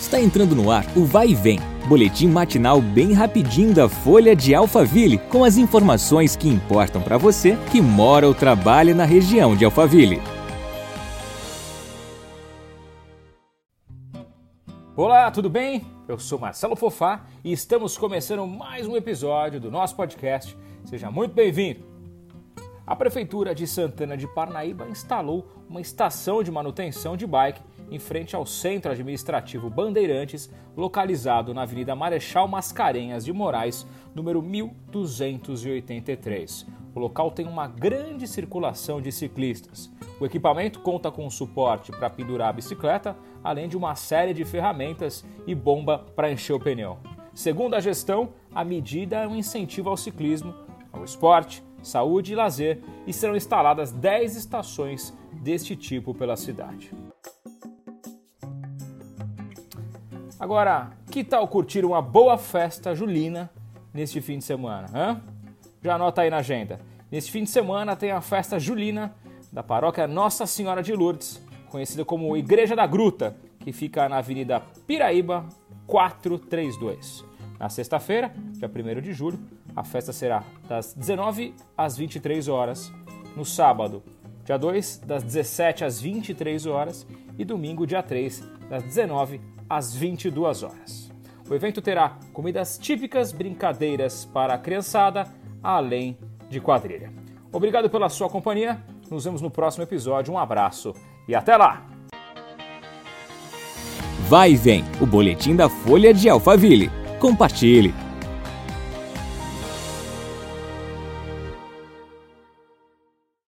Está entrando no ar o Vai e Vem, boletim matinal bem rapidinho da Folha de Alphaville, com as informações que importam para você que mora ou trabalha na região de Alphaville. Olá, tudo bem? Eu sou Marcelo Fofá e estamos começando mais um episódio do nosso podcast. Seja muito bem-vindo. A Prefeitura de Santana de Parnaíba instalou uma estação de manutenção de bike em frente ao Centro Administrativo Bandeirantes, localizado na Avenida Marechal Mascarenhas de Moraes, número 1283. O local tem uma grande circulação de ciclistas. O equipamento conta com suporte para pendurar a bicicleta, além de uma série de ferramentas e bomba para encher o pneu. Segundo a gestão, a medida é um incentivo ao ciclismo, ao esporte, saúde e lazer e serão instaladas 10 estações deste tipo pela cidade. Agora, que tal curtir uma boa festa julina neste fim de semana? Hein? Já anota aí na agenda. Neste fim de semana tem a festa julina da paróquia Nossa Senhora de Lourdes, conhecida como Igreja da Gruta, que fica na Avenida Piraíba 432. Na sexta-feira, dia 1 de julho, a festa será das 19 às 23 horas. No sábado, dia 2, das 17 às 23 horas. E domingo, dia 3, das 19 às 22 horas. O evento terá comidas típicas, brincadeiras para a criançada, além de quadrilha. Obrigado pela sua companhia. Nos vemos no próximo episódio. Um abraço e até lá! Vai vem o boletim da Folha de Alphaville. Compartilhe!